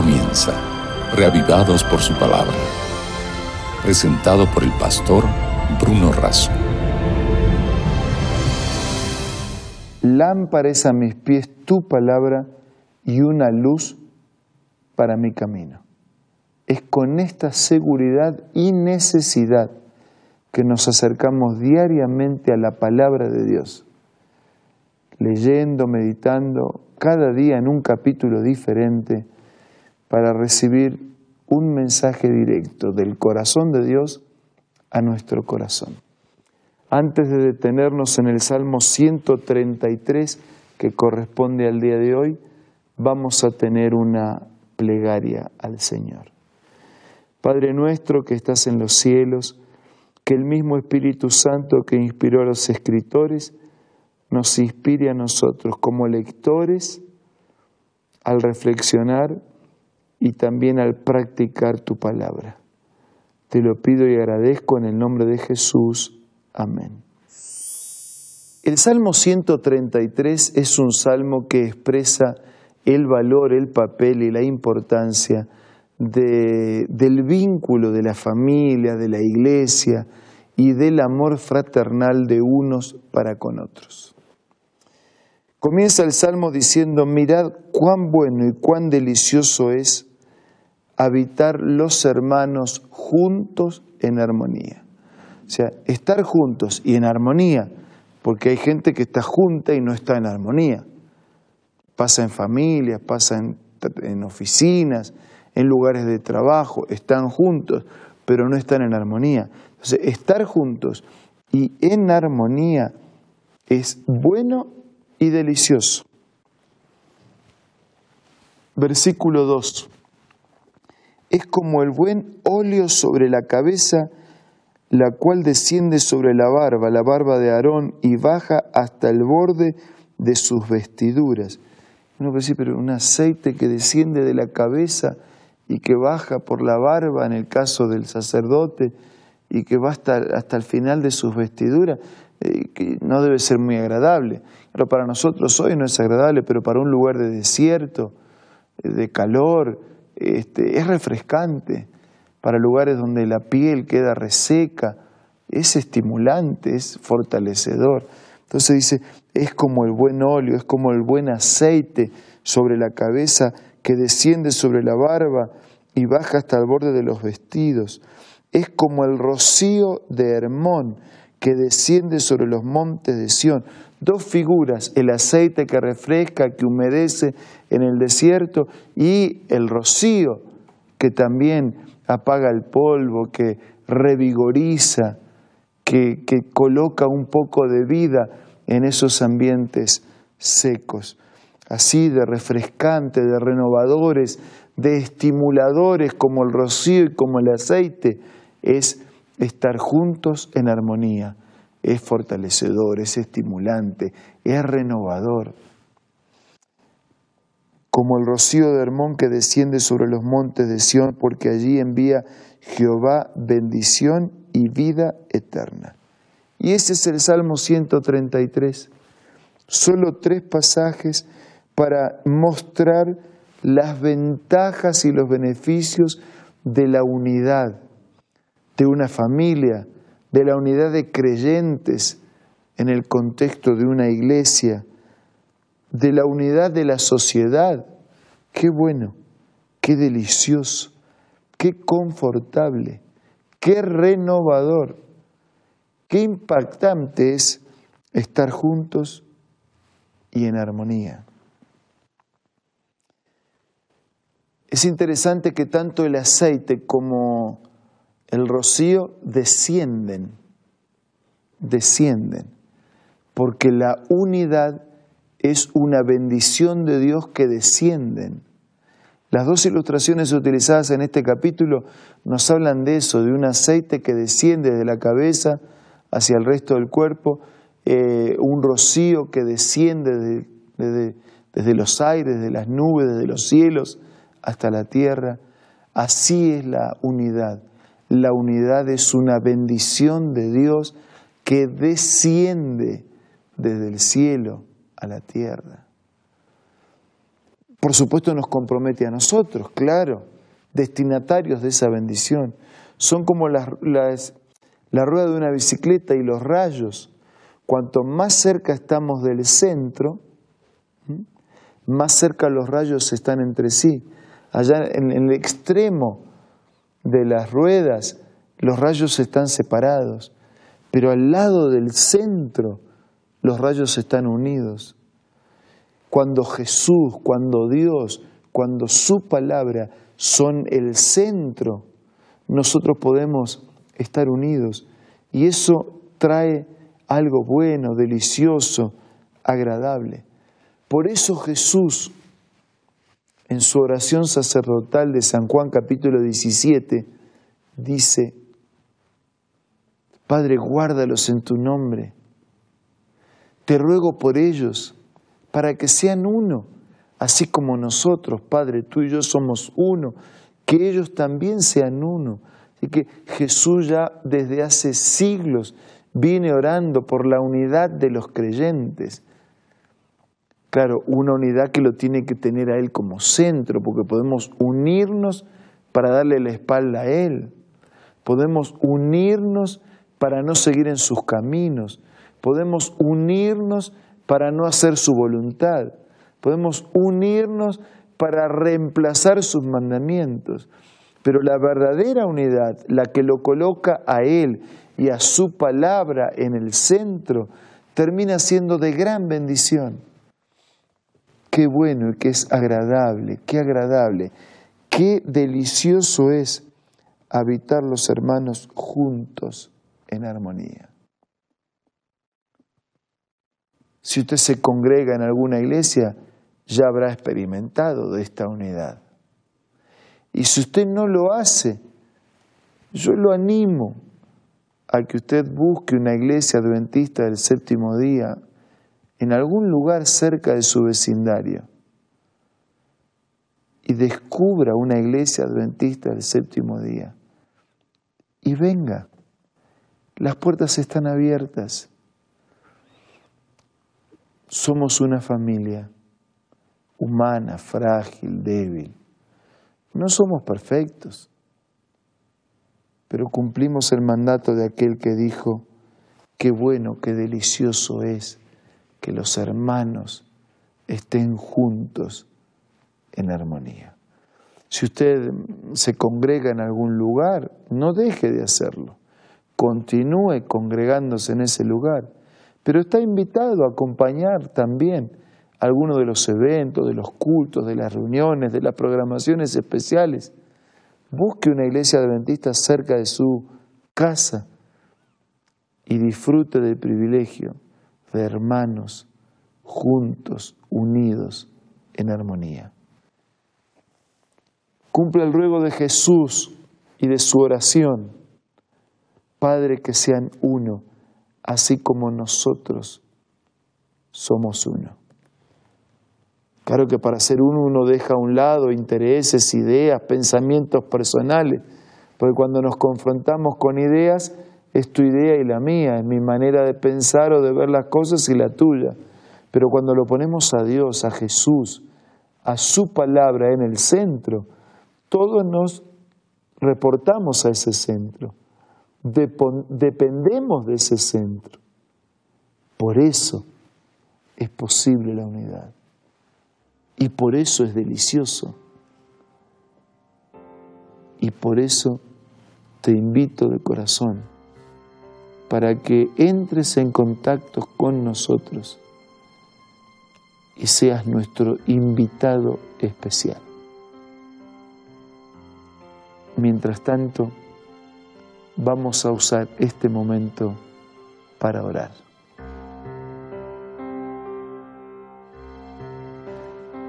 comienza, reavivados por su palabra. Presentado por el pastor Bruno Razo. Lámpara es a mis pies tu palabra y una luz para mi camino. Es con esta seguridad y necesidad que nos acercamos diariamente a la palabra de Dios, leyendo, meditando cada día en un capítulo diferente para recibir un mensaje directo del corazón de Dios a nuestro corazón. Antes de detenernos en el Salmo 133, que corresponde al día de hoy, vamos a tener una plegaria al Señor. Padre nuestro que estás en los cielos, que el mismo Espíritu Santo que inspiró a los escritores nos inspire a nosotros como lectores al reflexionar y también al practicar tu palabra. Te lo pido y agradezco en el nombre de Jesús. Amén. El Salmo 133 es un salmo que expresa el valor, el papel y la importancia del vínculo de la familia, de la iglesia y del amor fraternal de unos para con otros. Comienza el Salmo diciendo, mirad cuán bueno y cuán delicioso es habitar los hermanos juntos en armonía. O sea, estar juntos y en armonía, porque hay gente que está junta y no está en armonía. Pasa en familias, pasa en, oficinas, en lugares de trabajo, están juntos, pero no están en armonía. Entonces, estar juntos y en armonía es bueno y delicioso. Versículo 2. Es como el buen óleo sobre la cabeza, la cual desciende sobre la barba, la barba de Aarón, y baja hasta el borde de sus vestiduras. Uno puede decir, pero un aceite que desciende de la cabeza y que baja por la barba en el caso del sacerdote y que va hasta, hasta el final de sus vestiduras, eh, que no debe ser muy agradable. Pero para nosotros hoy no es agradable, pero para un lugar de desierto, eh, de calor, este, es refrescante. Para lugares donde la piel queda reseca, es estimulante, es fortalecedor. Entonces dice, es como el buen óleo, es como el buen aceite sobre la cabeza que desciende sobre la barba y baja hasta el borde de los vestidos. Es como el rocío de Hermón que desciende sobre los montes de Sión. Dos figuras, el aceite que refresca, que humedece en el desierto y el rocío que también apaga el polvo, que revigoriza, que, que coloca un poco de vida en esos ambientes secos así de refrescante, de renovadores, de estimuladores como el rocío y como el aceite, es estar juntos en armonía. Es fortalecedor, es estimulante, es renovador. Como el rocío de Hermón que desciende sobre los montes de Sión, porque allí envía Jehová bendición y vida eterna. Y ese es el Salmo 133. Solo tres pasajes para mostrar las ventajas y los beneficios de la unidad de una familia, de la unidad de creyentes en el contexto de una iglesia, de la unidad de la sociedad. Qué bueno, qué delicioso, qué confortable, qué renovador, qué impactante es estar juntos y en armonía. Es interesante que tanto el aceite como el rocío descienden, descienden, porque la unidad es una bendición de Dios que descienden. Las dos ilustraciones utilizadas en este capítulo nos hablan de eso, de un aceite que desciende de la cabeza hacia el resto del cuerpo, eh, un rocío que desciende desde los aires, de las nubes, de los cielos, hasta la tierra. Así es la unidad. La unidad es una bendición de Dios que desciende desde el cielo a la tierra. por supuesto nos compromete a nosotros, claro, destinatarios de esa bendición. Son como las, la rueda de una bicicleta y los rayos. Cuanto más cerca estamos del centro, más cerca los rayos están entre sí. Allá en, el extremo de las ruedas, los rayos están separados, pero al lado del centro, los rayos están unidos. Cuando Jesús, cuando Dios, cuando su palabra son el centro, nosotros podemos estar unidos y eso trae algo bueno, delicioso, agradable. Por eso Jesús, en su oración sacerdotal de San Juan capítulo 17, dice, Padre, guárdalos en tu nombre. Te ruego por ellos, para que sean uno, así como nosotros, Padre, tú y yo somos uno, que ellos también sean uno. Así que Jesús ya desde hace siglos viene orando por la unidad de los creyentes. Claro, una unidad que lo tiene que tener a Él como centro, porque podemos unirnos para darle la espalda a Él. Podemos unirnos para no seguir en sus caminos. Podemos unirnos para no hacer su voluntad. Podemos unirnos para reemplazar sus mandamientos. Pero la verdadera unidad, la que lo coloca a Él y a su palabra en el centro, termina siendo de gran bendición qué bueno y qué es agradable, qué agradable, qué delicioso es habitar los hermanos juntos en armonía. Si usted se congrega en alguna iglesia, ya habrá experimentado de esta unidad. Y si usted no lo hace, yo lo animo a que usted busque una iglesia adventista del séptimo día en algún lugar cerca de su vecindario y descubra una iglesia adventista del séptimo día y venga. Las puertas están abiertas. Somos una familia humana, frágil, débil. No somos perfectos, pero cumplimos el mandato de aquel que dijo, qué bueno, qué delicioso es que los hermanos estén juntos en armonía. Si usted se congrega en algún lugar, no deje de hacerlo. Continúe congregándose en ese lugar, pero está invitado a acompañar también algunos de los eventos, de los cultos, de las reuniones, de las programaciones especiales. Busque una iglesia adventista cerca de su casa y disfrute del privilegio de hermanos juntos, unidos, en armonía. Cumple el ruego de Jesús y de su oración. Padre, que sean uno, así como nosotros somos uno. Claro que para ser uno uno deja a un lado intereses, ideas, pensamientos personales, porque cuando nos confrontamos con ideas, es tu idea y la mía, es mi manera de pensar o de ver las cosas y la tuya. Pero cuando lo ponemos a Dios, a Jesús, a su palabra en el centro, todos nos reportamos a ese centro, dependemos de ese centro. Por eso es posible la unidad y por eso es delicioso. Y por eso te invito de corazón para que entres en contacto con nosotros y seas nuestro invitado especial. Mientras tanto, vamos a usar este momento para orar.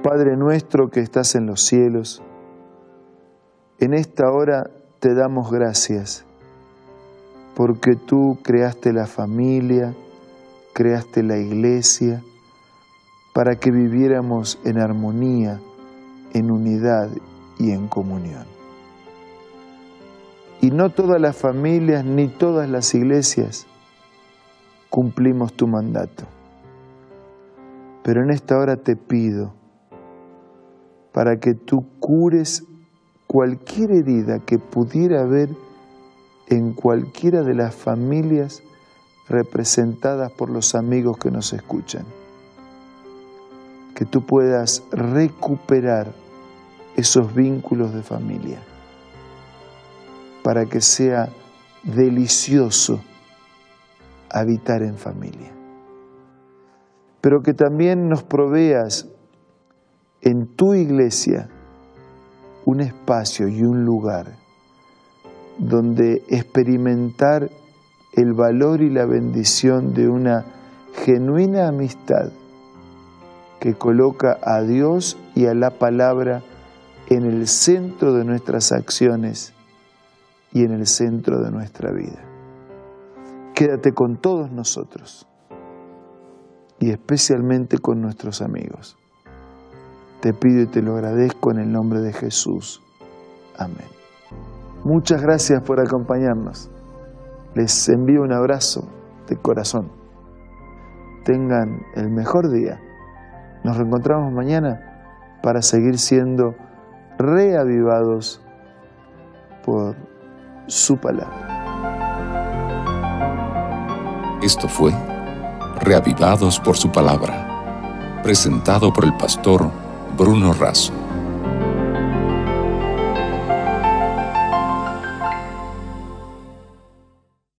Padre nuestro que estás en los cielos, en esta hora te damos gracias porque tú creaste la familia, creaste la iglesia, para que viviéramos en armonía, en unidad y en comunión. Y no todas las familias ni todas las iglesias cumplimos tu mandato. Pero en esta hora te pido para que tú cures cualquier herida que pudiera haber en cualquiera de las familias representadas por los amigos que nos escuchan. Que tú puedas recuperar esos vínculos de familia para que sea delicioso habitar en familia. Pero que también nos proveas en tu iglesia un espacio y un lugar donde experimentar el valor y la bendición de una genuina amistad que coloca a Dios y a la palabra en el centro de nuestras acciones y en el centro de nuestra vida. Quédate con todos nosotros y especialmente con nuestros amigos. Te pido y te lo agradezco en el nombre de Jesús. Amén. Muchas gracias por acompañarnos. Les envío un abrazo de corazón. Tengan el mejor día. Nos reencontramos mañana para seguir siendo reavivados por su palabra. Esto fue Reavivados por su palabra, presentado por el pastor Bruno Razo.